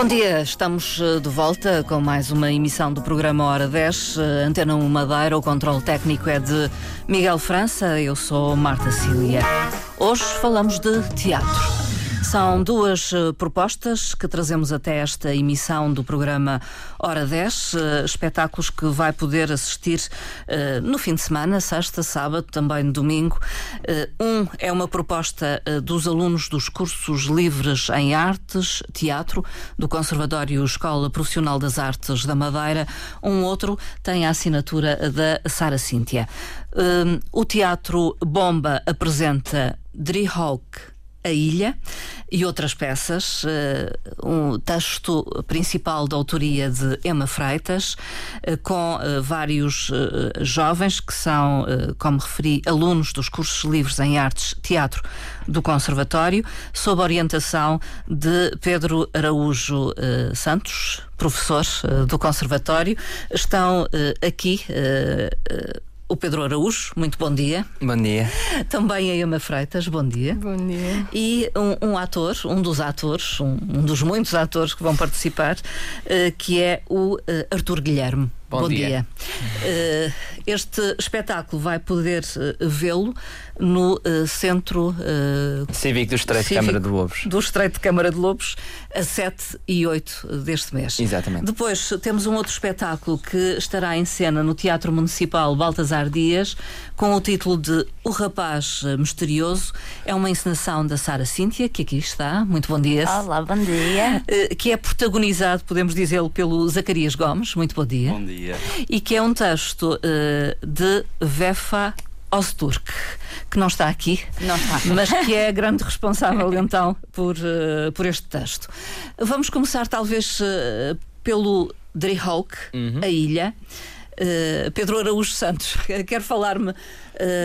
Bom dia, estamos eh, de volta com mais uma emissão do programa Hora 10, eh, Antena 1 Madeira. O controle técnico é de Miguel França, eu sou Marta Cília. Hoje falamos de teatro. São duas uh, propostas que trazemos até esta emissão do programa Hora 10, uh, espetáculos que vai poder assistir uh, no fim de semana, sexta, sábado, também domingo. um é uma proposta dos alunos dos cursos livres em artes, teatro, do Conservatório Escola Profissional das Artes da Madeira. Um outro tem a assinatura da Sara Cíntia. o Teatro Bomba apresenta Drehawk a Ilha e outras peças. Uh, um texto principal da autoria de Emma Freitas, uh, com uh, vários jovens que são, como referi, alunos dos cursos livres em artes teatro do Conservatório, sob orientação de Pedro Araújo Santos, professor do Conservatório. Estão aqui o Pedro Araújo, muito bom dia. Bom dia. Também a Emma Freitas, bom dia. Bom dia. E um, um ator, um dos atores, um, um, dos muitos atores que vão participar, uh, que é o uh, Arthur Guilherme. Bom, Bom dia. dia. Uh, este espetáculo vai poder uh, vê-lo no uh, Centro Cívico do Estreito de Câmara de Lobos. Do Estreito de Câmara de Lobos, a 7 e 8 deste mês. Exatamente. Depois temos um outro espetáculo que estará em cena no Teatro Municipal Baltasar Dias, com o título de O Rapaz Misterioso. É uma encenação da Sara Cíntia, que aqui está. Muito bom dia. Olá, bom dia. que é protagonizado, podemos dizê-lo, pelo Zacarias Gomes. Muito bom dia. Bom dia dia. E que é um texto uh, de Vefa Osturk, que não está aqui, não está. mas que é a grande responsável então por, uh, por este texto. Vamos começar talvez uh, pelo Drehawk, uhum. a ilha. Uh, Pedro Araújo Santos, quer falar-me uh,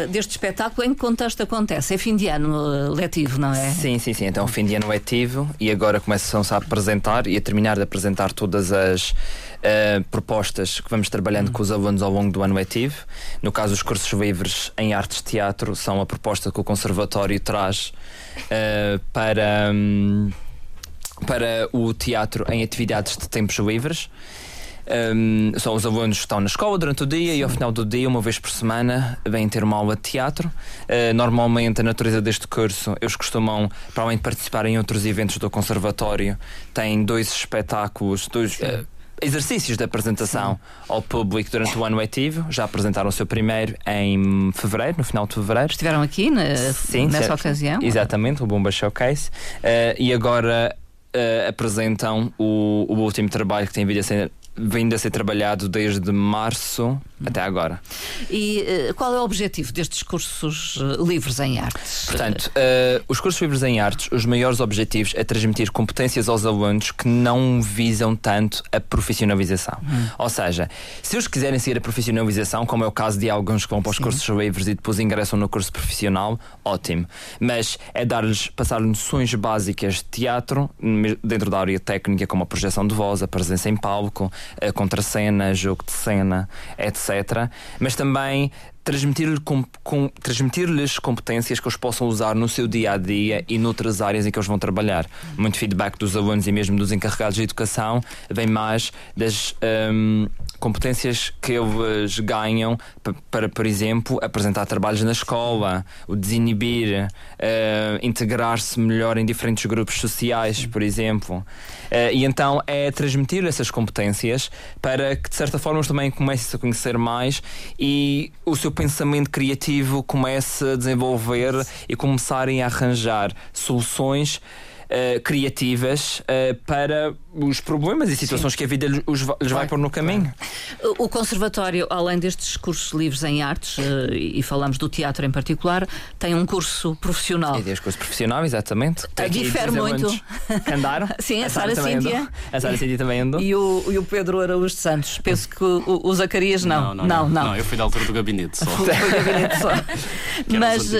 deste espetáculo? Em que contexto acontece? É fim de ano uh, letivo, não é? Sim, sim, sim. Então, fim de ano letivo e agora começam-se a apresentar e a terminar de apresentar todas as propostas que vamos trabalhando com os alunos ao longo do ano letivo. No caso, os cursos livres em artes teatro são a proposta que o Conservatório traz para. Um, para o teatro em atividades de tempos livres. Um, são os alunos que estão na escola durante o dia Sim. e ao final do dia, uma vez por semana, vêm ter uma aula de teatro. Uh, normalmente, a natureza deste curso, eles costumam, para além de participar em outros eventos do Conservatório, têm dois espetáculos, dois. Uh, exercícios de apresentação Sim. ao público durante o ano letivo. Já apresentaram o seu primeiro em fevereiro, no final de fevereiro. Estiveram aqui na, Sim, nessa certo. ocasião? Exatamente, o Bomba Showcase. Uh, e agora uh, apresentam o, o último trabalho que tem vindo a ser vindo a ser trabalhado desde março até agora. E uh, qual é o objetivo destes cursos uh, livres em artes? Portanto, uh, os cursos livres em artes, os maiores objetivos é transmitir competências aos alunos que não visam tanto a profissionalização. Hum. Ou seja, se eles quiserem seguir a profissionalização, como é o caso de alguns que vão para os Sim. cursos livres e depois ingressam no curso profissional, ótimo. Mas é dar-lhes, passar noções básicas de teatro dentro da área técnica, como a projeção de voz, a presença em palco, a contracena, jogo de cena, etc. Mas também transmitir-lhes com, com, transmitir competências que eles possam usar no seu dia a dia e noutras áreas em que eles vão trabalhar. Muito feedback dos alunos e mesmo dos encarregados de educação vem mais das um, competências que eles ganham para, por exemplo, apresentar trabalhos na escola, o desinibir, uh, integrar-se melhor em diferentes grupos sociais, por exemplo. Uh, e então é transmitir essas competências para que de certa forma eles também comecem a conhecer mais e o seu pensamento criativo comece a desenvolver e começarem a arranjar soluções uh, criativas para os problemas e situações Sim. que a vida lhes, lhes vai pôr no caminho. O Conservatório, além destes cursos livres em artes, uh, e falamos do teatro em particular, tem um curso profissional. E tem curso profissional, exatamente. Tem Difere muito. Andaram. Sim, a, a Sara Cíntia. A Sara Cíntia também andou. E o, e o Pedro Araújo de Santos. Penso que o, o Zacarias não. Não não, não. não, não. eu fui da altura do gabinete só. Foi do gabinete só. Mas.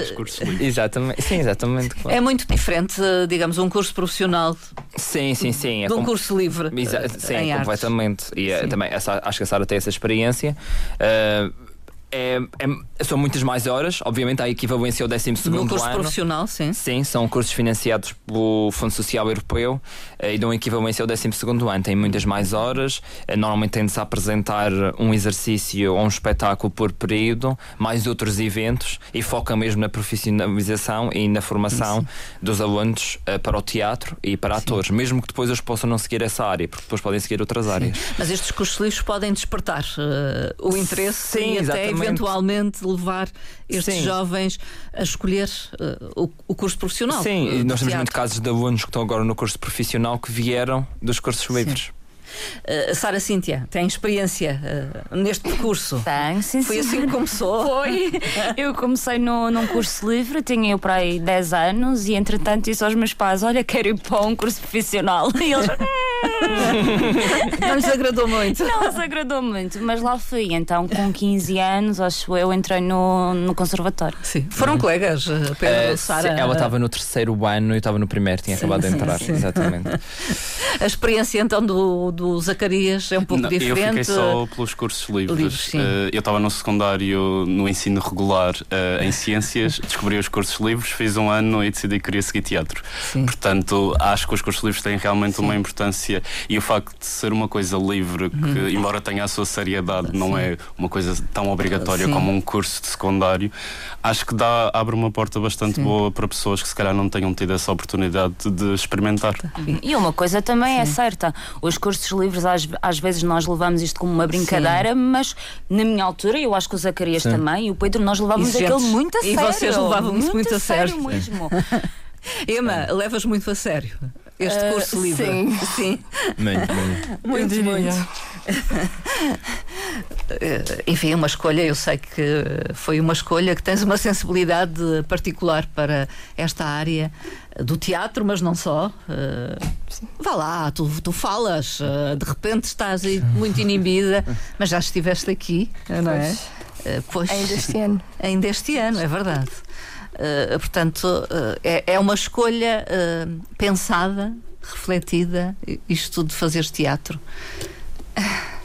Exatamente. Sim, exatamente. Claro. É muito diferente, digamos, um curso profissional. Sim, sim, sim. É de um curso livre. Exa uh, sim, completamente. Artes. E uh, também essa, acho que a Sara tem essa experiência. Uh, é, é são muitas mais horas, obviamente há a equivalência ao 12 segundo No curso ano. profissional, sim. Sim, são cursos financiados pelo Fundo Social Europeu eh, e dão equivalência ao 12 segundo ano. Tem muitas mais horas, eh, normalmente tem-se a apresentar um exercício ou um espetáculo por período, mais outros eventos e foca mesmo na profissionalização e na formação dos alunos eh, para o teatro e para atores, mesmo que depois eles possam não seguir essa área, porque depois podem seguir outras áreas. Mas estes cursos livres podem despertar eh, o interesse Sim, e até exatamente. Eventualmente levar estes Sim. jovens a escolher eh, o, o curso profissional. Sim, eh, nós temos teatro. muito casos de alunos que estão agora no curso profissional que vieram dos cursos livres. Eh, Sara Cíntia, tem experiência eh, neste percurso? Tenho, sim, Foi sim. assim que começou? Foi. Eu comecei no, num curso livre, tinha eu para aí 10 anos e entretanto disse aos meus pais: Olha, quero ir para um curso profissional. E eles Não lhes agradou muito. não os agradou muito, mas lá fui. Então, com 15 anos, acho eu, entrei no, no conservatório. Sim. Foram colegas, eh, Pedro, Eh, Sara? sim, ela estava no terceiro ano e eu estava no primeiro, tinha acabado de sim, entrar. sim. Exatamente. A experiência então do, do Zacarias é um pouco Não, diferente. Eu fiquei só pelos cursos livres. Livres, sim. Eh, eu estava no secundário, no ensino regular eh, em ciências, descobri os cursos livres, fiz um ano e decidi que queria seguir teatro. Sim. Portanto, acho que os cursos livres têm realmente uma importância e o facto de ser uma coisa livre, que, Uhum. embora tenha a sua seriedade, não é uma coisa tão obrigatória Sim. como um curso de secundário, acho que dá, abre uma porta bastante boa para pessoas que se calhar não tenham tido essa oportunidade de experimentar. E uma coisa também é certa: os cursos livres, às, às vezes, nós levamos isto como uma brincadeira, mas na minha altura, eu acho que o Zacarias também e o Pedro, nós levávamos aquilo muito a E sério. vocês levavam-se muito a sério. mesmo. Emma, levas muito a sério este Eh, curso livre? sim. Sim. Muito, muito. Muito, muito. Enfim, uma escolha, eu sei que foi uma escolha que tens uma sensibilidade particular para esta área do teatro, mas não só. Eh, Vá lá, tu, tu falas, eh, de repente estás aí muito inibida, mas já estiveste aqui, não é? Pois. Eh, Pois, Ainda este ano. ainda este ano, é verdade. Eh, portanto, eh, é, é uma escolha eh, pensada, refletida, isto tudo de fazeres teatro.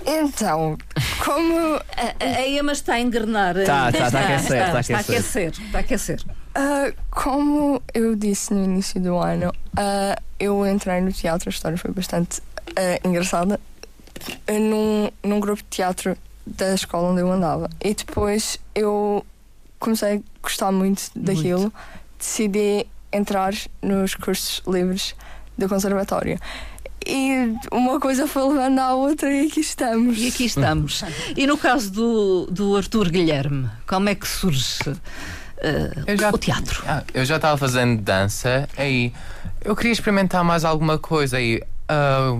Então, como A, a Emma está a engrenar. Tá, tá, tá a aquecer, tá a Está a aquecer. aquecer. Está a aquecer. Ah, como eu disse no início do ano, ah, eu entrei no teatro, a história foi bastante ah, engraçada, num, num grupo de teatro da escola onde eu andava. E depois eu comecei a gostar muito daquilo, decidi entrar nos cursos livres do conservatório. E uma coisa foi levando à outra e aqui estamos. E aqui estamos. E no caso do, do Arthur Guilherme, como é que surge Eu já- o teatro? Ah, eu já estava fazendo dança aí eu queria experimentar mais alguma coisa aí ah,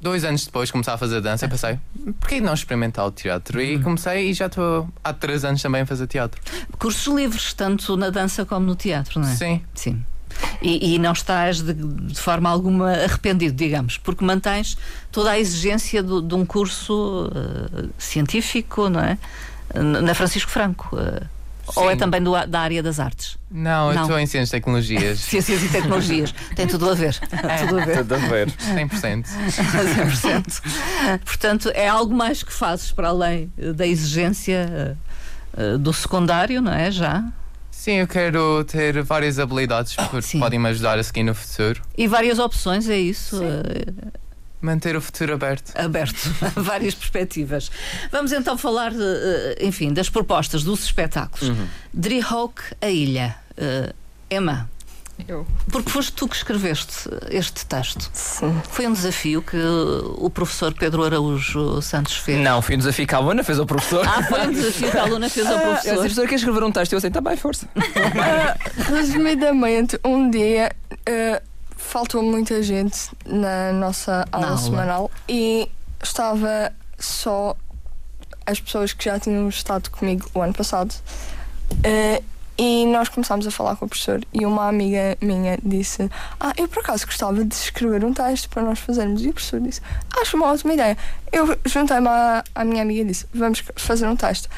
dois anos depois de começar a fazer dança eu pensei por que não experimentar o teatro e comecei e já estou há três anos também a fazer teatro Cursos livres, tanto na dança como no teatro, não é? sim Sim. E, e não estás de, de forma alguma arrependido, digamos, porque mantens toda a exigência do- de um curso eh, científico, não é? Na Francisco Franco. Eh, ou é Sim. também do da área das artes? não, eu estou em ciências e tecnologias Ciências e tecnologias. Tem tudo a ver. Tudo a ver. Tudo a ver. 100% 100%. Portanto, é algo mais que fazes para além eh, da exigência eh, eh, do secundário, não é? Já. sim eu quero ter várias habilidades que Sim. podem me ajudar a seguir no futuro E várias opções, é isso? eh, manter o futuro aberto aberto a várias perspectivas. Vamos então falar, eh, enfim, das propostas dos espetáculos. Uhum. A ilha. Eh, Emma, Eu. porque foste tu que escreveste este texto. Sim. Foi um desafio que o professor Pedro Araújo Santos fez. Não, foi um desafio que a Aluna fez ao professor. Ah, foi um desafio que a aluna fez ao disse, professor. professor, quer escrever um texto? Eu assim, tá bem, força. Ah, resumidamente, um dia ah, faltou muita gente na nossa aula, aula. semanal e estava só as pessoas que já tinham estado comigo o ano passado. Ah, e nós começámos a falar com o professor e uma amiga minha disse Ah, eu por acaso gostava de escrever um texto para nós fazermos. E o professor disse Acho uma ótima ideia. Eu juntei-me à, à minha amiga e disse Vamos fazer um texto.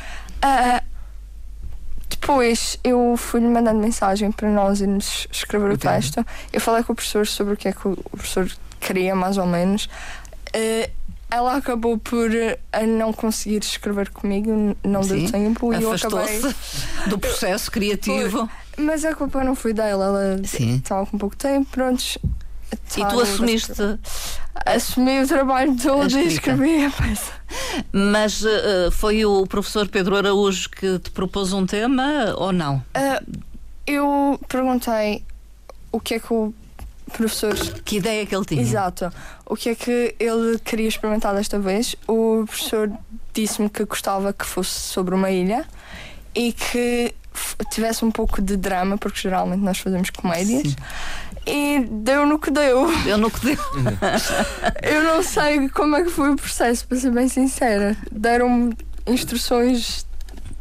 Ah, depois eu fui-lhe mandando mensagem para nós irmos escrever o texto. Eu falei com o professor sobre o que é que o professor queria, mais ou menos. Eh, ela acabou por a não conseguir escrever comigo, não Sim. deu tempo e eu acabei. Do processo criativo. Mas a culpa não foi dela, ela Sim. estava com pouco tempo, prontos. E tu assumiste, Assumi o trabalho todo e escrevi a peça. mas eh, foi o professor Pedro Araújo que te propôs um tema ou não? Ah, eu perguntei o que é que o professor. Que ideia que ele tinha? Exato. O que é que ele queria experimentar desta vez? O professor disse-me que gostava que fosse sobre uma ilha e que tivesse um pouco de drama, porque geralmente nós fazemos comédias. Sim. E deu no que deu. Eu no que deu. Eu não sei como é que foi o processo, para ser bem sincera. Deram-me instruções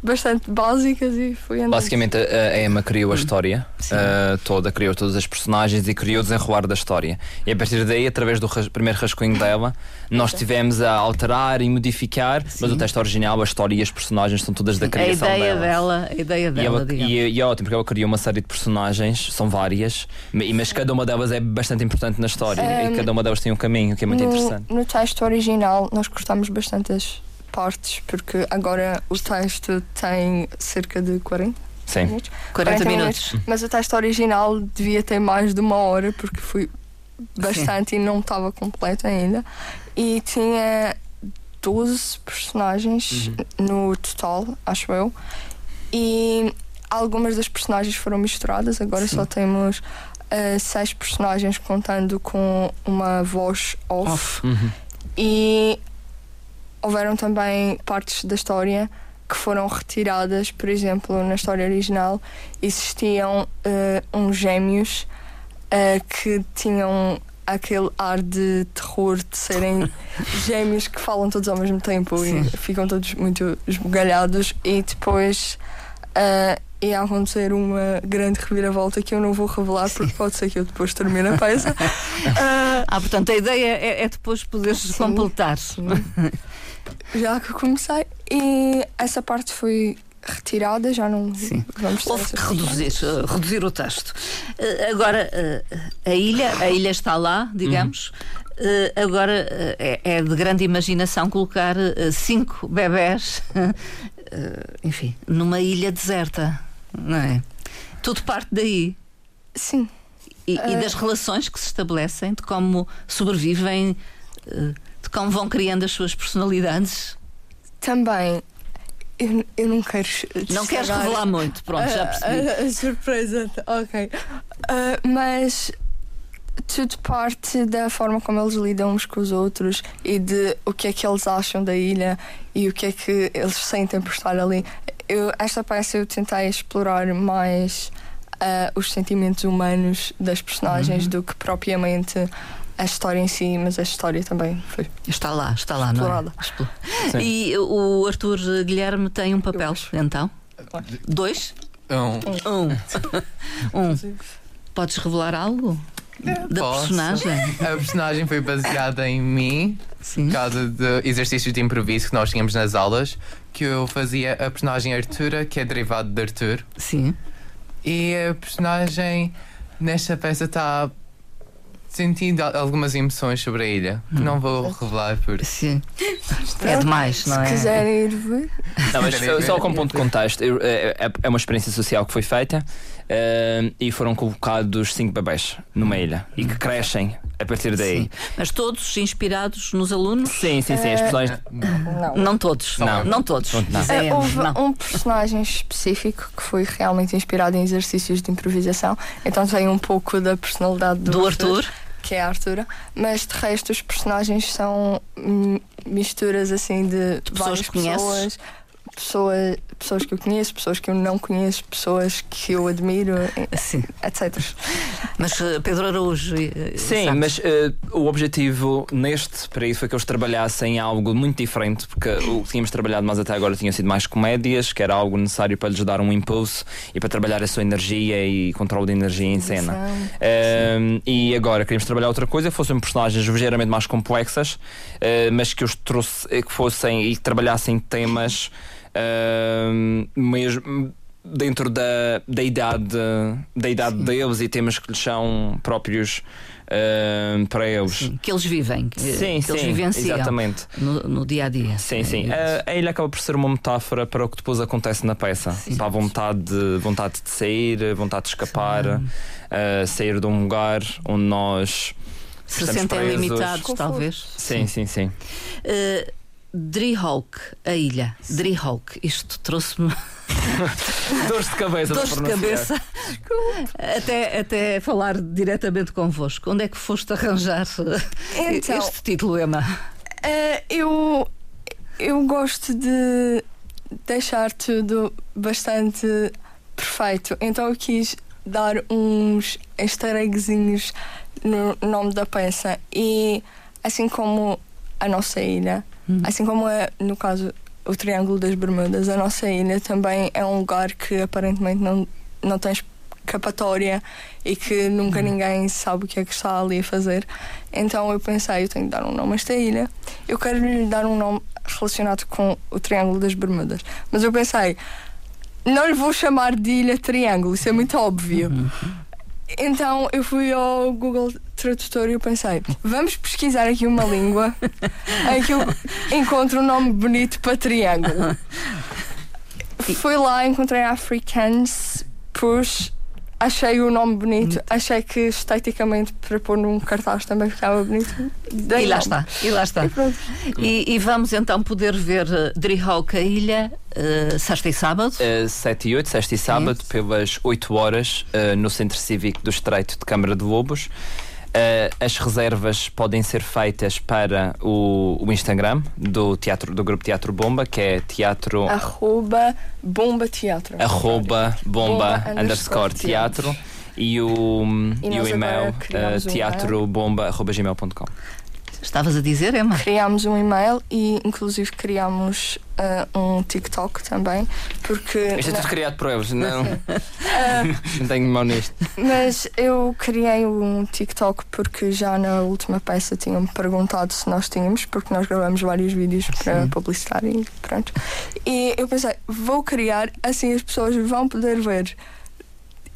bastante básicas e fui andando. Basicamente, a a Emma criou a história Sim. uh, toda, criou todas as personagens e criou o desenrolar da história. E a partir daí, através do ras- primeiro rascunho dela, nós tivemos a alterar e modificar, mas o texto original, a história e as personagens são todas da A criação ideia dela. dela, a ideia E, dela, ela- digamos. e, e é ótimo porque ela criou uma série de personagens, são várias, ma- mas cada uma delas é bastante importante na história e Um, cada uma delas tem um caminho que é muito no, interessante. No texto original, nós cortamos bastantes partes, porque agora o texto tem cerca de 40 Sim. minutos. 40 minutos. Mas o texto original devia ter mais de uma hora, porque foi bastante e não estava completo ainda. E tinha 12 personagens no total, acho eu. E algumas das personagens foram misturadas, agora Sim. só temos eh, seis personagens contando com uma voz off. Off. Uhum. E houveram também partes da história que foram retiradas, por exemplo, na história original existiam eh, uns gêmeos eh, que tinham aquele ar de terror de serem gêmeos que falam todos ao mesmo tempo e ficam todos muito esbugalhados. E depois eh, ia acontecer uma grande reviravolta que eu não vou revelar porque pode ser que eu depois termine a peça. Eh, Ah, portanto, a ideia é, é depois poderes Sim. completar. já que comecei e essa parte foi retirada, já não Sim. vamos ter Houve que reduzir, eh, reduzir o texto. Eh, agora, eh, a ilha, a ilha está lá, digamos. Eh, agora é, é de grande imaginação colocar cinco bebés, enfim, numa ilha deserta, não é? Tudo parte daí. Sim, E, e Eh. das relações que se estabelecem, de como sobrevivem, eh, de como vão criando as suas personalidades. também eu, eu não quero Não queres revelar muito, pronto, já a- percebi. a, a surpresa, ok. Ah, mas tudo parte da forma como eles lidam uns com os outros e de o que é que eles acham da ilha e o que é que eles sentem por estar ali. Eu, esta peça eu tentei explorar mais ah, os sentimentos humanos das personagens Uhum. do que propriamente a história em si, mas a história também foi. Está lá, está lá, não Explorada. é? Explo- E o Arthur Guilherme tem um papel, então? Dois? Um, Um. um. Podes revelar algo? Da posso. personagem? a personagem foi baseada em mim, Sim. por causa de exercícios de improviso que nós tínhamos nas aulas, que eu fazia a personagem Artura, que é derivado de Arthur. Sim. E a personagem nesta peça está sentindo al- algumas emoções sobre a ilha, que não vou revelar por Sim. É demais, não Se é? quiserem ir ver. Não, mas só ver? como ponto de contexto, é, é- é uma experiência social que foi feita eh, e foram colocados cinco bebés numa ilha e que crescem a partir daí. Sim. Mas todos inspirados nos alunos? Sim, sim, sim. As personagens. Não. Não todos. Não. Não todos. Não. Ah, houve não. um personagem específico que foi realmente inspirado em exercícios de improvisação, então tem um pouco da personalidade do, Do Arthur? Que é a Artura, mas de resto os personagens são misturas assim de pessoas várias que conheces? Pessoas, pessoas, que eu conheço, pessoas que eu não conheço, pessoas que eu admiro, Sim. etc. Mas eh, Pedro Araújo. eh, Sim, sabes? mas eh, o objetivo neste período foi que eles trabalhassem algo muito diferente, porque o que tínhamos trabalhado mais até agora tinha sido mais comédias, que era algo necessário para lhes dar um impulso e para trabalhar a sua energia e controle de energia em cena. Um, e agora queríamos trabalhar outra coisa, fossem personagens ligeiramente mais complexas, uh, mas que os trouxe, que fossem e que trabalhassem temas mesmo dentro da, da idade, da idade deles e temas que lhes são próprios uh, para eles. Sim, que eles vivem, que, sim, que eles sim, vivenciam exatamente. No, no dia a dia. Sim, sim. É a, a ilha acaba por ser uma metáfora para o que depois acontece na peça. Para a vontade de, vontade de sair, vontade de escapar, uh, sair de um lugar onde nós. Se sentem limitados, talvez. Sim, sim, sim. Uh, Drihawk, a ilha. Drihawk, isto trouxe-me. Dores de cabeça, Dores de cabeça. Até, até falar diretamente convosco. Onde é que foste arranjar então, este título, Emma? Uh, eu, eu gosto de deixar tudo bastante perfeito. Então eu quis dar uns easter eggzinhos no nome da peça. E assim como a nossa ilha, hum. assim como é, no caso, o Triângulo das Bermudas, a nossa ilha também é um lugar que aparentemente não, não tem escapatória e que nunca hum. ninguém sabe o que é que está ali a fazer. Então eu pensei, eu tenho que dar um nome a esta ilha. Eu quero lhe dar um nome relacionado com o Triângulo das Bermudas. Mas eu pensei, não lhe vou chamar de Ilha Triângulo, isso é muito óbvio. Uhum. Então eu fui ao Google Tradutor e eu pensei, vamos pesquisar aqui uma língua em que eu encontro um nome bonito para triângulo. Fui lá, encontrei Africans Push achei o nome bonito, achei que esteticamente para pôr num cartaz também ficava bonito. Dei e lá nome. está, e lá está. E, e, e, vamos então poder ver uh, Drihawk, a ilha, uh, sexta e sábado? Uh, 7 e 8, sexta e sábado, pelas 8 horas, uh, no Centro Cívico do Estreito de Câmara de Lobos. Uh, as reservas podem ser feitas para o, o, Instagram do, teatro, do Grupo Teatro Bomba, que é teatro. Arroba Bomba Teatro. Arroba Bomba, bomba underscore teatro. E o, e e o e-mail uh, teatrobomba.gmail.com. Estavas a dizer, Emma? Criámos um e-mail e, inclusive, criámos uh, um TikTok também, porque... Isto é tudo criado por eles, não? uh, não tenho mão nisto. Mas eu criei um TikTok porque já na última peça tinham-me perguntado se nós tínhamos, porque nós gravamos vários vídeos para Sim. publicitar e pronto. E eu pensei, vou criar, assim as pessoas vão poder ver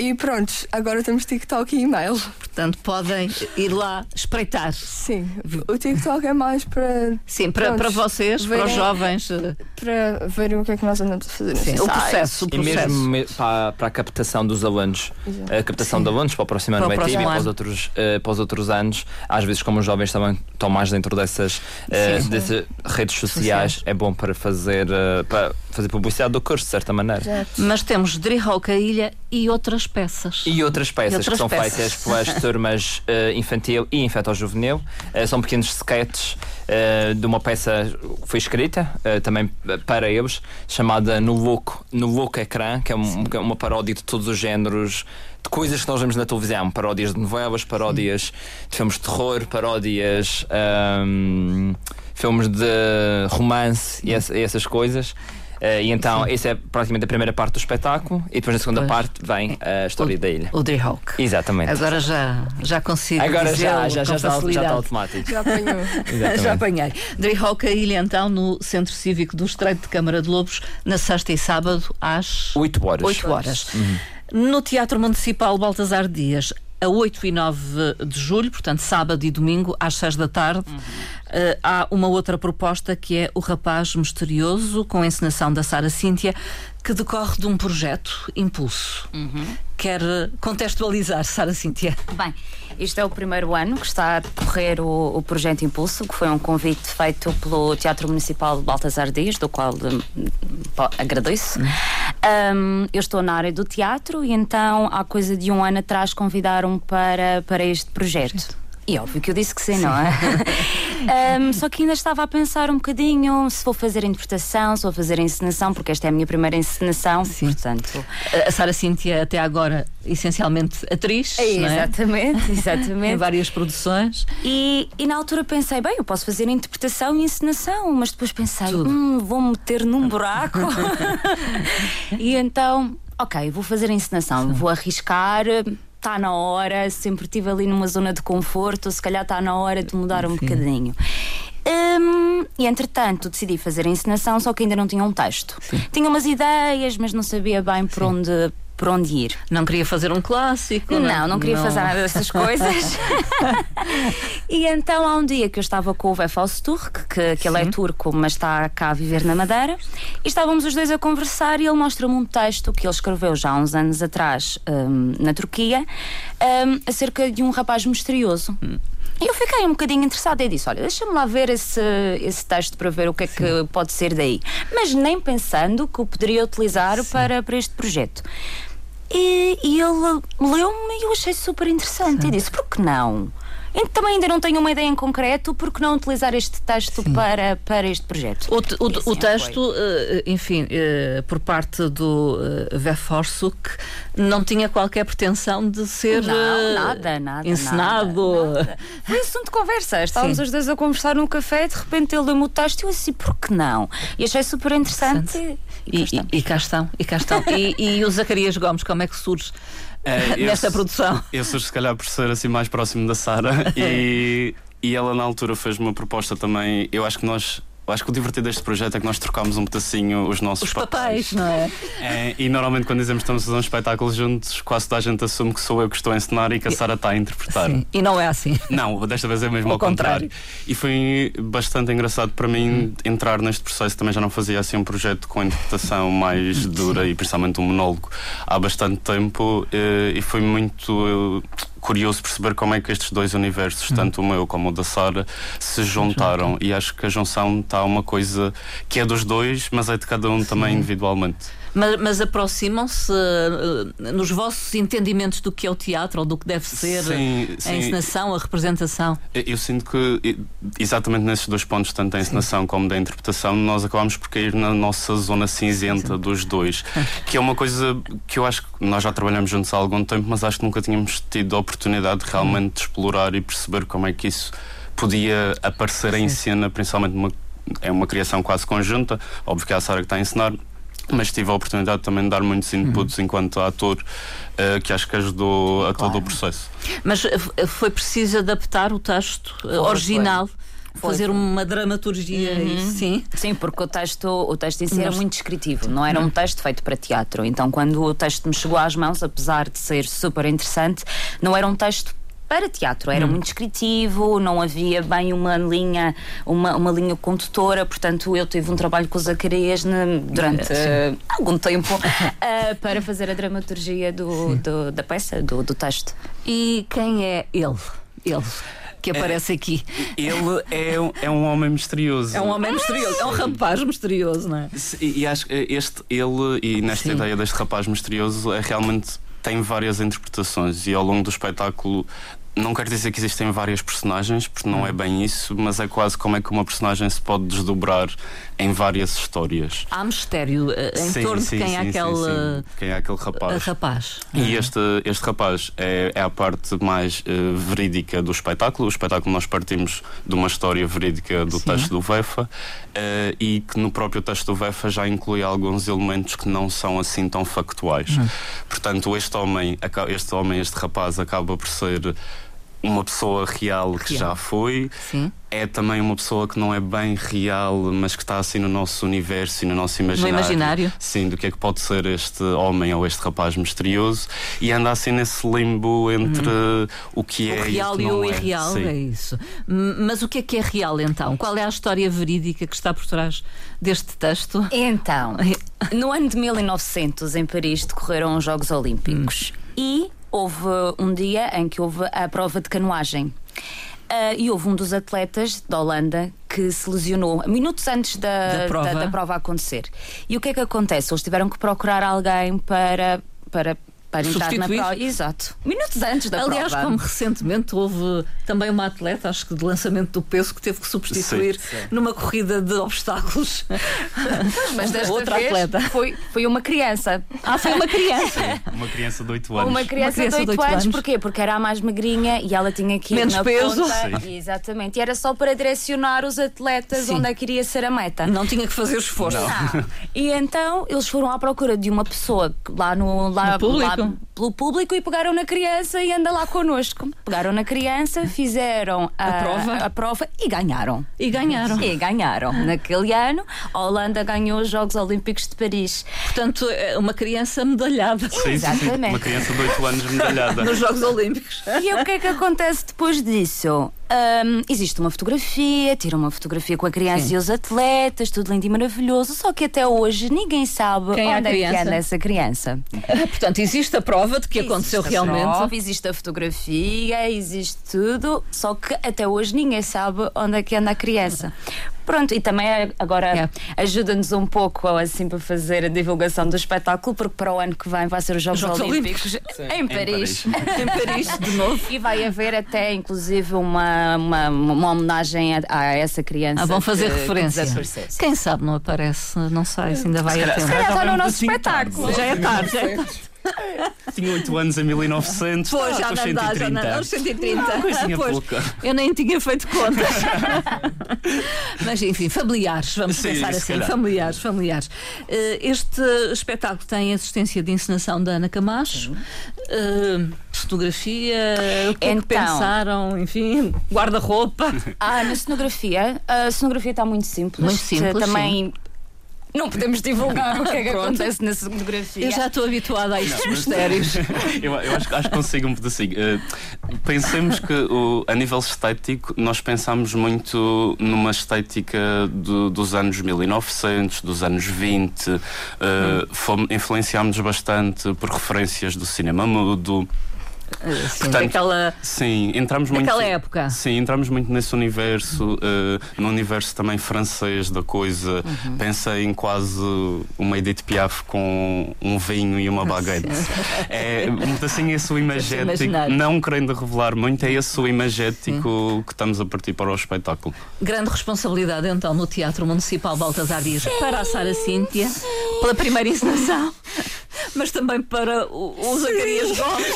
e pronto, agora temos TikTok e e-mail. Portanto, podem ir lá espreitar. Sim, o TikTok é mais para. Sim, para, para vocês, verem, para os jovens. Eh, para verem o que é que nós andamos a fazer. Sim, o processo, o processo. E mesmo para, para a captação dos alunos. Exato. A captação Sim. de alunos para o próximo ano letivo e para os, outros, uh, para os outros anos. Às vezes, como os jovens também estão mais dentro dessas, uh, dessas redes sociais, sociais, é bom para fazer, uh, para fazer publicidade do curso, de certa maneira. Exato. Mas temos Drihawk, a ilha e outras peças. E outras peças e outras que são peças. feitas pelas turmas uh, infantil e infantil-juvenil. Uh, são pequenos sketches uh, de uma peça que foi escrita também para eles, chamada No Louco, no Louco Ecrã, que é um, uma paródia de todos os géneros de coisas que nós vemos na televisão, paródias de novelas, paródias Sim. de filmes de terror, paródias um, filmes de romance e, essa, e essas coisas. Uh, e então, essa é praticamente a primeira parte do espetáculo, e depois na segunda pois. parte vem a história o, da ilha. O Drehawk. Exatamente. Agora já, já consigo. Agora já, já, já, está, já está automático. Já apanhou. já apanhei. Drehawk, a ilha então, no Centro Cívico do Estreito de Câmara de Lobos, na sexta e sábado, às 8 horas. 8 horas. Uhum. No Teatro Municipal Baltasar Dias, a 8 e 9 de julho, portanto, sábado e domingo, às 6 da tarde. Uhum. Uh, há uma outra proposta que é O Rapaz Misterioso, com a encenação da Sara Cíntia, que decorre de um projeto Impulso. Uhum. Quer contextualizar, Sara Cíntia? Bem, este é o primeiro ano que está a decorrer o, o, projeto Impulso, que foi um convite feito pelo Teatro Municipal de Baltasar Dias, do qual um, agradeço. Uhum. Um, eu estou na área do teatro e então, há coisa de um ano atrás, convidaram-me para, para este projeto. E óbvio que eu disse que sim, sim. não é? um, só que ainda estava a pensar um bocadinho se vou fazer interpretação, se vou fazer encenação, porque esta é a minha primeira encenação, sim. portanto. A Sara Cíntia, até agora, essencialmente atriz. É, exatamente, é? exatamente. em várias produções. E, e na altura pensei, bem, eu posso fazer interpretação e encenação, mas depois pensei, hum, vou-me meter num buraco. e então, ok, vou fazer encenação, sim. vou arriscar está na hora, sempre estive ali numa zona de conforto, se calhar está na hora de mudar um Sim. bocadinho. Hum, e entretanto decidi fazer a encenação, só que ainda não tinha um texto. Tinha umas ideias, mas não sabia bem por onde, por onde ir. Não queria fazer um clássico? Não, não queria fazer nada dessas coisas. e então há um dia que eu estava com o Vefals Turk, que, que ele é turco, mas está cá a viver na Madeira, e estávamos os dois a conversar e ele mostra-me um texto que ele escreveu já há uns anos atrás hum, na Turquia, hum, acerca de um rapaz misterioso. E eu fiquei um bocadinho interessada e disse: Olha, deixa-me lá ver esse, esse texto para ver o que é que pode ser daí. Mas nem pensando que o poderia utilizar para, para este projeto. E, e ele leu-me e eu achei super interessante. E disse: Por que não? E também ainda não tenho uma ideia em concreto, por que não utilizar este texto para, para este projeto? O, o- assim o foi. texto, eh, enfim, eh, por parte do uh, Veforsuk, não tinha qualquer pretensão de ser Não, eh, nada, nada. encenado. nada, nada. Foi assunto de conversa. Estávamos Sim. os dois a conversar num café, de repente ele deu-me o texto e eu assim, por que não? E achei super interessante. E, cá e- e cá estão, e cá estão. e, e o Zacarias Gomes, como é que surge Eu nesta se- produção? Eu sou, se calhar, por ser assim mais próximo da Sara e, e ela, na altura, fez uma proposta também. Eu acho que nós. Acho que o divertido deste projeto é que nós trocámos um pedacinho os nossos Os papéis, não é? É, e normalmente quando dizemos que estamos a fazer um espetáculo juntos, quase toda a gente assume que sou eu que estou a encenar e que a Sara está a interpretar. Sim. E não é assim. Não, desta vez é mesmo Ao ao contrário. E foi bastante engraçado para mim entrar neste processo. Também já não fazia assim um projeto com interpretação mais dura e principalmente um monólogo há bastante tempo eh, e foi muito curioso perceber como é que estes dois universos, tanto o meu como o da Sara, se juntaram. E acho que a junção está uma coisa que é dos dois, mas é de cada um também individualmente. Mas, mas aproximam-se eh, nos vossos entendimentos do que é o teatro ou do que deve ser Sim, a sim. encenação, a representação. Eu- Eu sinto que, exatamente nesses dois pontos, tanto da encenação como da interpretação, nós acabamos por cair na nossa zona cinzenta dos dois, que é uma coisa que eu acho que nós já trabalhamos juntos há algum tempo, mas acho que nunca tínhamos tido a oportunidade realmente de explorar e perceber como é que isso podia aparecer em cena, principalmente numa, é uma criação quase conjunta, óbvio que é a Sara que está a ensinar. Mas tive a oportunidade também de dar muitos inputs enquanto ator, eh, que acho que ajudou a todo o processo. Mas eh, foi preciso adaptar o texto eh, original, Foi, fazer foi. uma dramaturgia, isso, sim. Sim, porque o texto, o texto em si era muito descritivo, não era um texto feito para teatro. Então, quando o texto me chegou às mãos, apesar de ser super interessante, não era um texto para teatro, era muito descritivo, não havia bem uma linha, uma, uma linha condutora, portanto eu tive um trabalho com o Zacarias ne- durante eh, algum tempo eh, para fazer a dramaturgia do, do- da peça, do, do texto. E quem é ele? Ele que aparece aqui. Ele é, um- é um homem misterioso. É um homem misterioso, é um rapaz misterioso, não é? E, e acho que este, ele, e nesta Sim. ideia deste rapaz misterioso, é realmente tem várias interpretações e ao longo do espetáculo. Não quero dizer que existem várias personagens, porque não é bem isso, mas é quase como é que uma personagem se pode desdobrar em várias histórias. Há mistério eh, em Sim, torno sim, de quem é sim, sim, aquele. Quem é aquele eh, rapaz. rapaz. E este, este rapaz é, é a parte mais eh, verídica do espetáculo. O espetáculo nós partimos de uma história verídica do texto do VEFA eh, e que no próprio texto do VEFA já inclui alguns elementos que não são assim tão factuais. Portanto, este homem, este homem, este rapaz acaba por ser uma pessoa real que Real. já foi. Sim. É também uma pessoa que não é bem real, mas que está assim no nosso universo e no nosso imaginário. imaginário. Sim, do que é que pode ser este homem ou este rapaz misterioso e anda assim nesse limbo entre o que. O é real e e o que o não é. irreal, Sim. é isso. Mas o que é que é real então? Qual é a história verídica que está por trás deste texto? Então, no ano de 1900, em Paris, decorreram os Jogos Olímpicos e houve um dia em que houve a prova de canoagem. Ah, e houve um dos atletas da Holanda que se lesionou minutos antes da, Da prova. da prova acontecer. E o que é que acontece? Eles tiveram que procurar alguém para. para para entrar na prova. Exato. Minutos antes da Aliás, prova. como recentemente houve também uma atleta, acho que de lançamento do peso, que teve que substituir Sim, numa corrida de obstáculos. Mas desta outra vez atleta. Foi, foi uma criança. Ah, foi uma criança. Uma criança de 8 anos. Uma criança, criança de de 8 oito anos. anos. Porquê? Porque era a mais magrinha e ela tinha que ir Menos na peso. ponta. Exatamente. E era só para direcionar os atletas Sim. onde é que iria ser a meta. Não tinha que fazer esforço. Não. E então eles foram à procura de uma pessoa que lá no, lá, No público. lá público. Pelo público e pegaram na criança e anda lá connosco. Pegaram na criança, fizeram a, A prova? a prova e ganharam. E ganharam. E ganharam. Naquele ano, a Holanda ganhou os Jogos Olímpicos de Paris. Portanto, é uma criança medalhada Sim, sim, sim. Exatamente. Uma criança de 8 anos medalhada. nos Jogos Olímpicos. E o que é que acontece depois disso? Hum, existe uma fotografia, tiram uma fotografia com a criança Sim. e os atletas, tudo lindo e maravilhoso, só que até hoje ninguém sabe Quem é a onde é que anda essa criança. Portanto, existe a prova de que aconteceu Existe a realmente. prova, existe a fotografia, existe tudo, só que até hoje ninguém sabe onde é que anda a criança. Pronto, e também é- agora É. ajuda-nos um pouco assim para fazer a divulgação do espetáculo, porque para o ano que vem vai ser os Jogos, Jogos Olímpicos, em Paris. Em Paris, de novo. E vai haver até, inclusive, uma, uma, uma homenagem a, a essa criança. Ah, vão fazer que- que referência. Sim. Quem sabe não aparece, não sei se ainda vai a calhar- tempo. se calhar está no nosso Assim, espetáculo. Já é tarde, já é tarde. Tinha 8 anos em 1900. Pois, já não dá, já 130. não. Aos 130. coisinha Pois, pouca. eu nem tinha feito contas. Mas enfim, familiares, vamos Sim, pensar assim, calhar. familiares, familiares. Eh, Este espetáculo tem assistência de encenação da Ana Camacho, eh, fotografia, o que é que Então. pensaram, enfim, guarda-roupa. Ah, na cenografia, a cenografia está muito simples. Muito simples, Também não podemos divulgar o que é que Pronto. acontece na cenografia. Eu já estou habituada a estes mistérios. Eu, eu acho, acho que consigo um pedacinho. Eh, pensemos que o- a nível estético, nós pensamos muito numa estética do- dos anos 1900, dos anos 20. Uh, fomos- influenciámos bastante por referências do cinema mudo. Assim, Portanto, daquela, Sim, entramos muito. daquela época. Sim, entramos muito nesse universo, eh, no universo também francês da coisa. Uhum. Pensei em quase uma Edith Piaf com um vinho e uma baguete. É muito assim esse o imagético, não querendo revelar muito, é esse o imagético que estamos a partir para o espetáculo. Grande responsabilidade então no Teatro Municipal Baltasar Dias para a Sara Cíntia, pela primeira encenação, mas também para o, o Zacarias Gomes.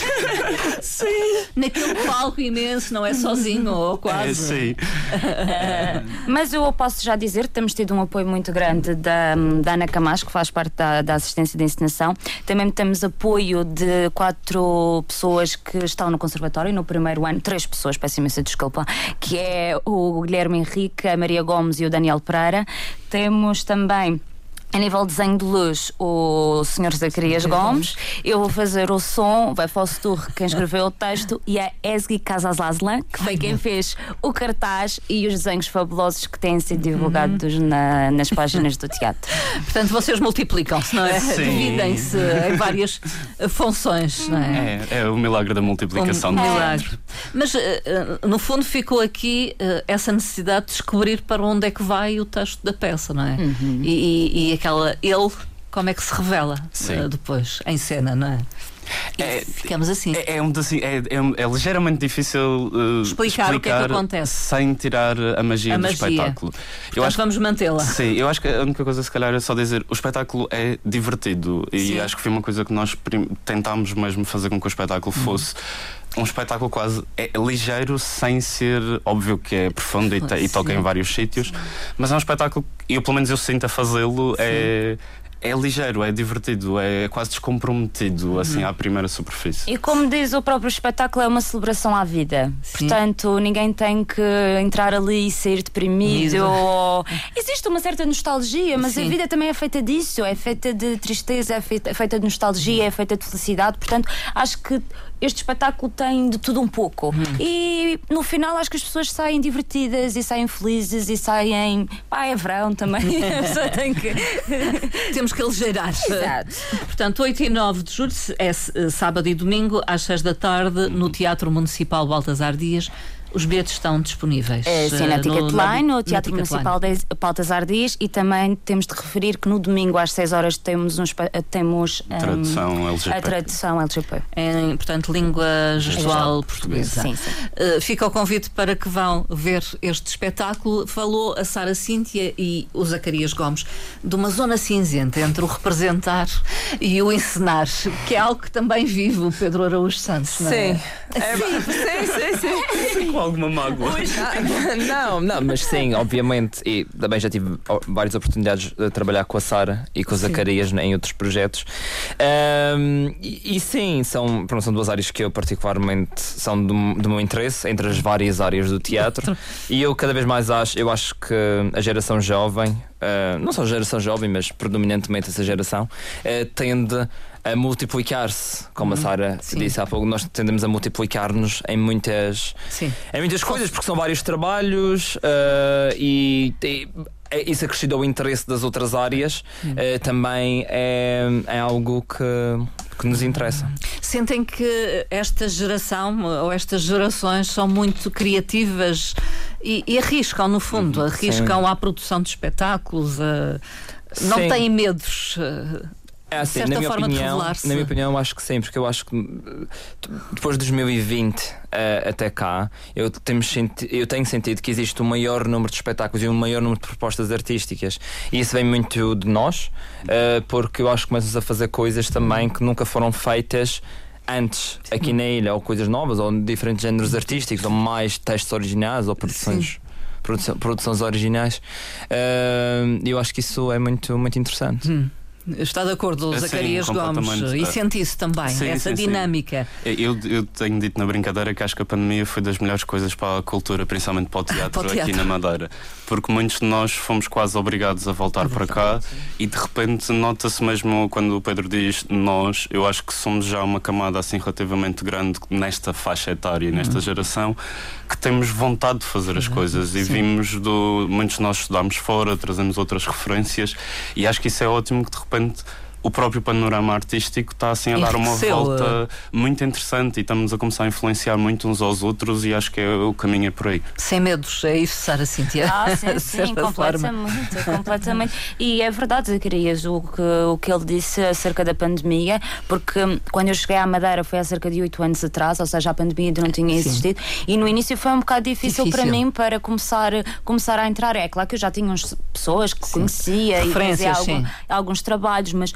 Sim. Naquele palco imenso, não é sozinho ou É, quase. sim. Mas eu posso já dizer que temos tido um apoio muito grande da, da Ana Camacho, que faz parte da, da assistência de encenação. Também temos apoio de quatro pessoas que estão no conservatório no primeiro ano, três pessoas, peço imensa desculpa, que é o Guilherme Henrique, a Maria Gomes e o Daniel Pereira. Temos também. A nível de desenho de luz, o Sr. Zacarias Gomes. Eu vou fazer o som, vai Fostur, quem escreveu o texto, e a Esgi Casaslaslan, que foi quem fez o cartaz e os desenhos fabulosos que têm sido divulgados na- nas páginas do teatro. Portanto, vocês multiplicam-se, não é? Dividem-se em várias funções, não é? É, é o milagre da multiplicação. Um de milagre. Mas, eh, eh, no fundo, ficou aqui eh, essa necessidade de descobrir para onde é que vai o texto da peça, não é? Uhum. E, e- e aquela. Ele, como é que se revela eh, depois, em cena, não é? E É- ficamos assim. É, é, um, é, é, é ligeiramente difícil uh, Explicar o que é que acontece. sem tirar a magia A do magia. espetáculo. Portanto, vamos mantê-la. Sim, eu acho que a única coisa, se calhar, é só dizer o espetáculo é divertido e Sim. acho que foi uma coisa que nós tentámos mesmo fazer com que o espetáculo Uhum. fosse. Um espetáculo quase é ligeiro, sem ser óbvio que é profundo e, e toca em vários sítios, mas é um espetáculo que eu, pelo menos, eu sinto a fazê-lo. É, é ligeiro, é divertido, é quase descomprometido, assim, Uhum. à primeira superfície. E como diz o próprio espetáculo, é uma celebração à vida. Sim. Portanto, ninguém tem que entrar ali e sair deprimido. Ou- Existe uma certa nostalgia, mas Sim. a vida também é feita disso. É feita de tristeza, é feita, é feita de nostalgia, é feita de felicidade. Portanto, acho que este espetáculo tem de tudo um pouco. E no final, acho que as pessoas saem divertidas e saem felizes e saem. Pá, é verão também. A pessoa tem que. Temos que aligeirar. Exato. Portanto, 8 e 9 de julho, é eh, sábado e domingo, às 6 da tarde, no Teatro Municipal Baltasar Dias. Os bilhetes estão disponíveis. É, sim, na eh, Ticketline, no, na Teatro. Municipal de Baltasar Dias e também temos de referir que no domingo às 6 horas temos, um, espa- temos um, Tradução LGP. a tradução LGP. Em, portanto, língua gestual portuguesa. Sim, sim. Uh, fica o convite para que vão ver este espetáculo. Falou a Sara Cíntia e o Zacarias Gomes de uma zona cinzenta entre o representar e o encenar, que é algo que também vive o Pedro Araújo Santos. Não é? Sim. É, sim, sim, sim. Qual alguma mágoa. não, não, mas sim, obviamente. E também já tive várias oportunidades de trabalhar com a Sara e com o Zacarias em outros projetos. Ahm, e, e sim, são, pronto, são duas áreas que eu particularmente são do, do meu interesse, entre as várias áreas do teatro. E eu cada vez mais acho, eu acho que a geração jovem, ah, não só a geração jovem, mas predominantemente essa geração, eh, tende a multiplicar-se, como a Sara sim. disse há pouco, nós tendemos a multiplicar-nos em muitas Sim. é muitas coisas, porque são vários trabalhos ah, e, e é- isso acrescido ao interesse das outras áreas ah, também é, é algo que, que nos interessa. Sentem que esta geração ou estas gerações são muito criativas e, e arriscam, no fundo, arriscam à produção de espetáculos, a- não Sim. têm medos. Eh, É assim, certa na minha forma opinião, na minha opinião, acho que sim, porque eu acho que uh, depois de 2020 uh, até cá, eu, temos eu tenho sentido que existe um maior número de espetáculos e um maior número de propostas artísticas. E isso vem muito de nós, uh, porque eu acho que começamos a fazer coisas também que nunca foram feitas antes aqui na ilha, ou coisas novas, ou diferentes géneros artísticos, ou mais textos originais, ou produções. produção- Produções originais, Uh, eu acho que isso é muito, muito interessante. Está de acordo, Sim, Zacarias Gomes? E sente isso também, Sim, essa sim, sim. dinâmica. Eu, eu tenho dito na brincadeira que acho que a pandemia foi das melhores coisas para a cultura, principalmente para o teatro, Para o aqui teatro. na Madeira. Porque muitos de nós fomos quase obrigados a voltar para cá e de repente nota-se mesmo quando o Pedro diz nós, eu acho que somos já uma camada assim relativamente grande nesta faixa etária, Uhum. nesta geração, que temos vontade de fazer as coisas e vimos do. Muitos de nós estudámos fora, trazemos outras referências e acho que isso é ótimo que de repente preocupante o próprio panorama artístico está assim a dar uma volta muito interessante e estamos a começar a influenciar muito uns aos outros e acho que é, o caminho é por aí. Sem medos, é isso, Sara Cintia? Ah, sim, sim, completamente, completamente. E é verdade, Zacarias, o que, o que ele disse acerca da pandemia, porque quando eu cheguei à Madeira foi há cerca de oito anos atrás, ou seja, a pandemia ainda não tinha Sim. existido, e no início foi um bocado difícil, Difícil. para mim para começar, começar a entrar. É claro que eu já tinha uns pessoas que conhecia e fazia Referências, algum- sim. alguns trabalhos, mas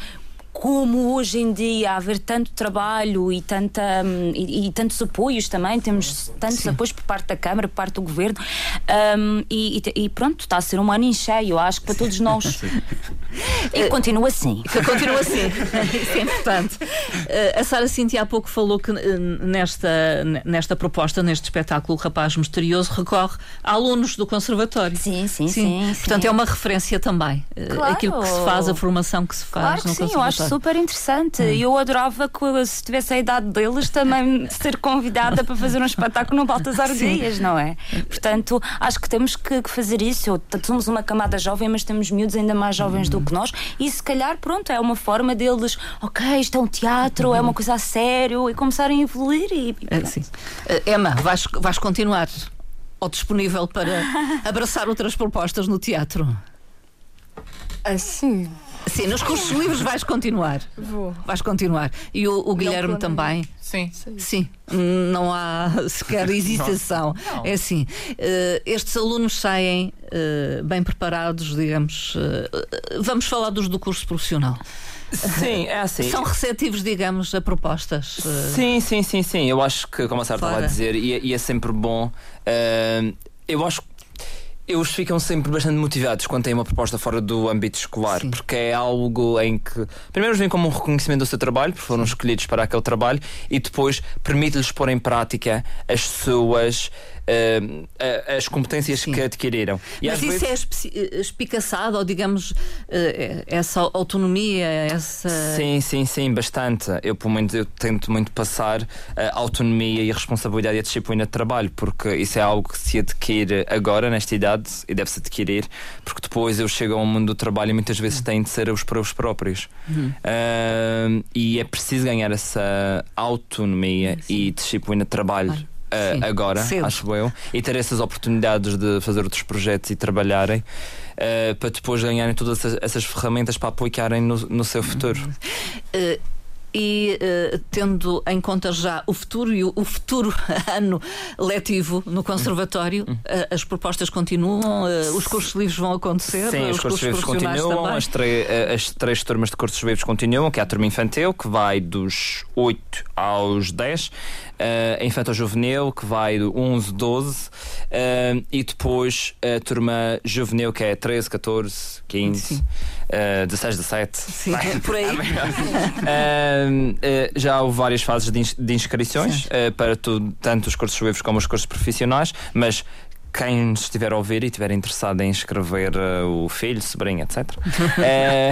como hoje em dia haver tanto trabalho e, tanta, hum, e, e tantos apoios também, temos tantos apoios por parte da Câmara, por parte do Governo, hum, e, e pronto, está a ser um ano em cheio, acho que para todos nós. e continua assim. Que continua assim. Isso é importante. Eh, a Sara Cintia há pouco falou que eh, nesta, nesta proposta, neste espetáculo, o Rapaz Misterioso recorre a alunos do Conservatório. Sim, sim, sim. Portanto, sim. é uma referência também. eh, Claro. Aquilo que se faz, a formação que se faz Claro que no sim, eu acho Conservatório. Super interessante. E eu adorava que, se tivesse a idade deles, também ser convidada para fazer um espetáculo no Baltasar Dias, não é? Portanto, acho que temos que, fazer isso. Somos uma camada jovem, mas temos miúdos ainda mais jovens do que nós. E se calhar, pronto, é uma forma deles, ok, isto é um teatro, é uma coisa a sério, e começarem a evoluir. E, e Eh, sim. Eh, Emma, vais, vais continuar ou disponível para abraçar outras propostas no teatro? Assim, Sim, nos cursos livres vais continuar. vou. Vais continuar. E o, o Guilherme também. Sim. Sim, não há sequer hesitação. É assim, eh, estes alunos saem eh, bem preparados, digamos. eh, vamos falar dos do curso profissional. Sim, é assim. São receptivos, digamos, a propostas. Sim, sim, sim, sim. Eu acho que, como a Sara estava a dizer, e, é- e é sempre bom. eu acho que eles ficam sempre bastante motivados quando têm uma proposta fora do âmbito escolar, Sim. porque é algo em que, primeiro, vêm como um reconhecimento do seu trabalho, porque foram escolhidos para aquele trabalho, e depois permite-lhes pôr em prática as suas. A- as competências Sim. que adquiriram. E Mas isso vezes- é eh, espicaçado, ou digamos, eh, essa autonomia, essa. Sim, sim, sim, bastante. Eu, pelo menos, eu tento muito passar a autonomia e a responsabilidade e a disciplina de trabalho, porque isso é algo que se adquire agora, nesta idade, e deve-se adquirir, porque depois eu chego ao mundo do trabalho e muitas vezes têm de ser os para os próprios. Ahm, e é preciso ganhar essa autonomia e disciplina de trabalho. Ah, Sim, agora, cedo. acho eu, e ter essas oportunidades de fazer outros projetos e trabalharem ah, para depois ganharem todas essas, ferramentas para aplicarem no, no seu futuro. Eh, e uh, tendo em conta já o futuro e o, o futuro ano letivo no Conservatório, uh, as propostas continuam, uh, os cursos livres vão acontecer, Sim, os, os cursos livres profissionais continuam, também. as, as três turmas de cursos livres continuam, que é a turma infantil, que vai dos 8 aos 10, eh, a infanto-juvenil, que vai do 11, 12, eh, e depois a turma juvenil, que é 13, 14, 15, Sim. Eh, 16, 17. Sim, por aí. Eh, já houve várias fases de, ins- de inscrições eh, para tu- tanto os cursos livres como os cursos profissionais, mas quem estiver a ouvir e estiver interessado em inscrever eh, o filho, sobrinho, etc., eh,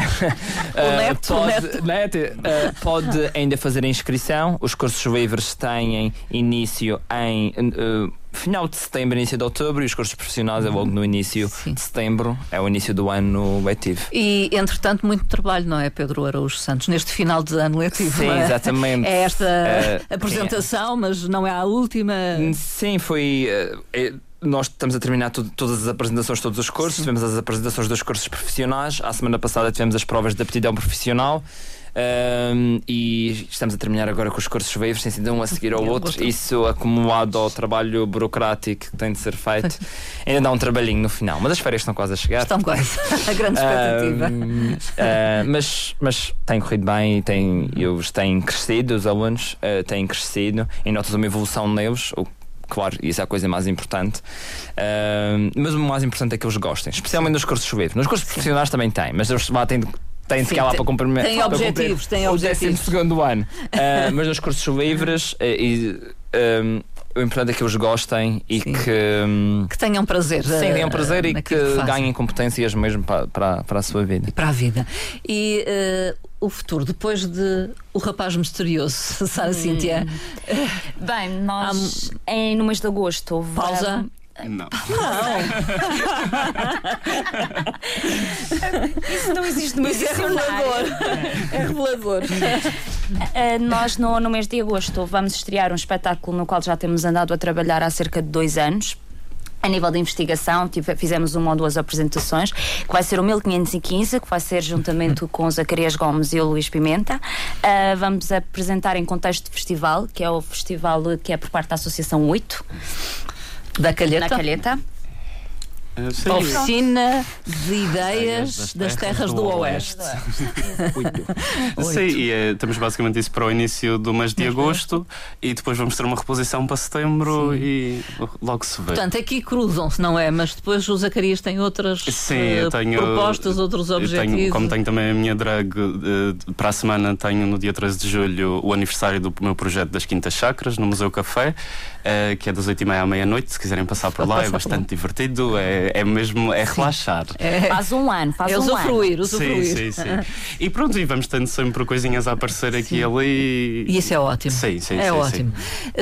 eh, neto, o pode, neto, eh, pode ainda fazer a inscrição. Os cursos livres têm início em. Final de setembro, início de outubro, e os cursos profissionais é logo no início Sim. de setembro, é o início do ano letivo. E, entretanto, muito trabalho, não é, Pedro Araújo Santos, neste final de ano letivo? Sim, é? exatamente. É esta Eh, apresentação, mas não é a última. Sim, foi. eh, eh, nós estamos a terminar tu- todas as apresentações, todos os cursos. Tivemos as apresentações dos cursos profissionais. À semana passada tivemos as provas de aptidão profissional. Ahm, e estamos a terminar agora com os cursos livres, sem sido um a seguir ao outro. Isso acumulado ao trabalho burocrático que tem de ser feito, ainda dá um trabalhinho no final. Mas as férias estão quase a chegar. Estão quase. A grande expectativa. Ahm, ah, mas, mas tem corrido bem e tem, eles têm crescido, os alunos ah, têm crescido e notas uma evolução neles. o- Claro, isso é a coisa mais importante. Ahm, mas o mais importante é que eles gostem, especialmente nos cursos livres. Nos cursos profissionais também tem, mas eles lá têm de. Têm de ficar lá tem- para cumprir, tem objetivos, tem o objetivos. 12 ano. Ah, mas nos cursos livres, eh, e, ahm, o importante é que eles gostem e Sim. que. hum, Que tenham prazer. Sim, eh, tenham prazer e que, fazem. ganhem competências mesmo para, para, para a sua vida. E para a vida. E eh, o futuro, depois de O Rapaz Misterioso, Sara Cíntia, Bem, nós em, no mês de agosto. pausa. Vamos- Não. Isso não existe no Isso é revelador. É revelador. Uh, nós, no, no mês de agosto, vamos estrear um espetáculo no qual já temos andado a trabalhar há cerca de dois anos. A nível de investigação, tive- fizemos uma ou duas apresentações, que vai ser o 1515, que vai ser juntamente com o Zacarias Gomes e o Luís Pimenta. Uh, vamos apresentar em contexto de festival, que é o festival que é por parte da Associação 8, Da calheta. na Calheta. Eh, sim. Oficina de Ideias das Terras do Oeste. Sim, e eh, temos basicamente isso para o início do mês de agosto e depois vamos ter uma reposição para setembro e logo se vê. Portanto, aqui cruzam-se, não é? Mas depois o Zacarias tem outras Sim, eh, propostas, outros objetivos. tenho, como tenho também a minha drag, para a semana tenho no dia 13 de julho o aniversário do meu projeto das Quintas Chacras, no Museu Café, eh, que é das 8h30 à meia-noite. Se quiserem passar por lá, passar é por bastante divertido, é, é mesmo é relaxar. Faz um ano, faz É um ano. usufruir, usufruir. Sim, sim, sim. E pronto, e vamos tendo sempre coisinhas a aparecer aqui e ali. E isso é ótimo. Sim, sim, é sim, ótimo.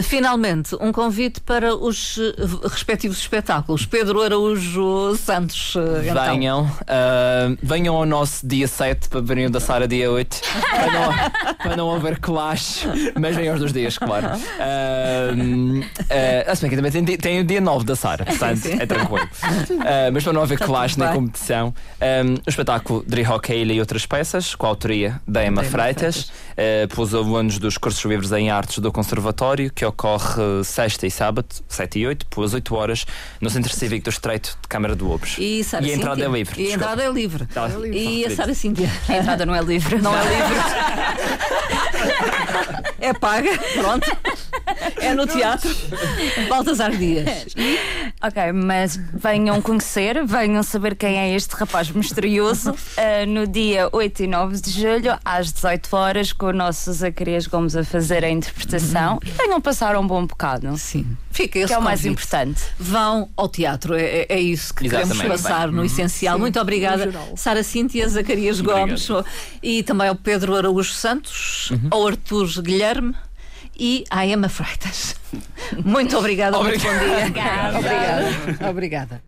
Finalmente, um convite para os eh, respectivos espetáculos. Pedro Araújo Santos. eh, então. Venham, ah, venham ao nosso dia 7 para verem o da Sara dia 8 para não, para não haver clash, mas venham os dois dias, claro. Ah, ah, se bem que também tem, tem o dia 9 da Sara, portanto é tranquilo. Ah, mas para não haver clash nem bem. competição, ah, o espetáculo Dri Hockey e outras peças, com a autoria da Emma Da Emma Freitas, ah, pelos alunos dos cursos livres em artes do Conservatório, que ocorre eh, sexta e sábado, 7 e 8, pelas 8 horas, no Centro Cívico do Estreito de Câmara do Obres. E, Sara E a entrada Cíntia? é livre, E a entrada é livre. Tá, E a Sara Cíntia? A entrada não é livre. Não é livre. É paga, pronto. É no teatro. Baltasar Dias. Ok, mas venham conhecer, venham saber quem é este rapaz misterioso eh, no dia 8 e 9 de julho, às 18 horas, com o nosso Zacarias Gomes a fazer a interpretação e venham passar um bom bocado, Sim. Fica esse que é o mais convite. importante. Vão ao teatro, é, é- é isso que queremos Exatamente. passar no essencial. Muito obrigada, Sara Cíntia, Zacarias Gomes e também ao Pedro Araújo Santos, ao Artur Guilherme e à Emma Freitas. Muito obrigada, muito bom dia. Obrigada. Obrigada. Obrigada.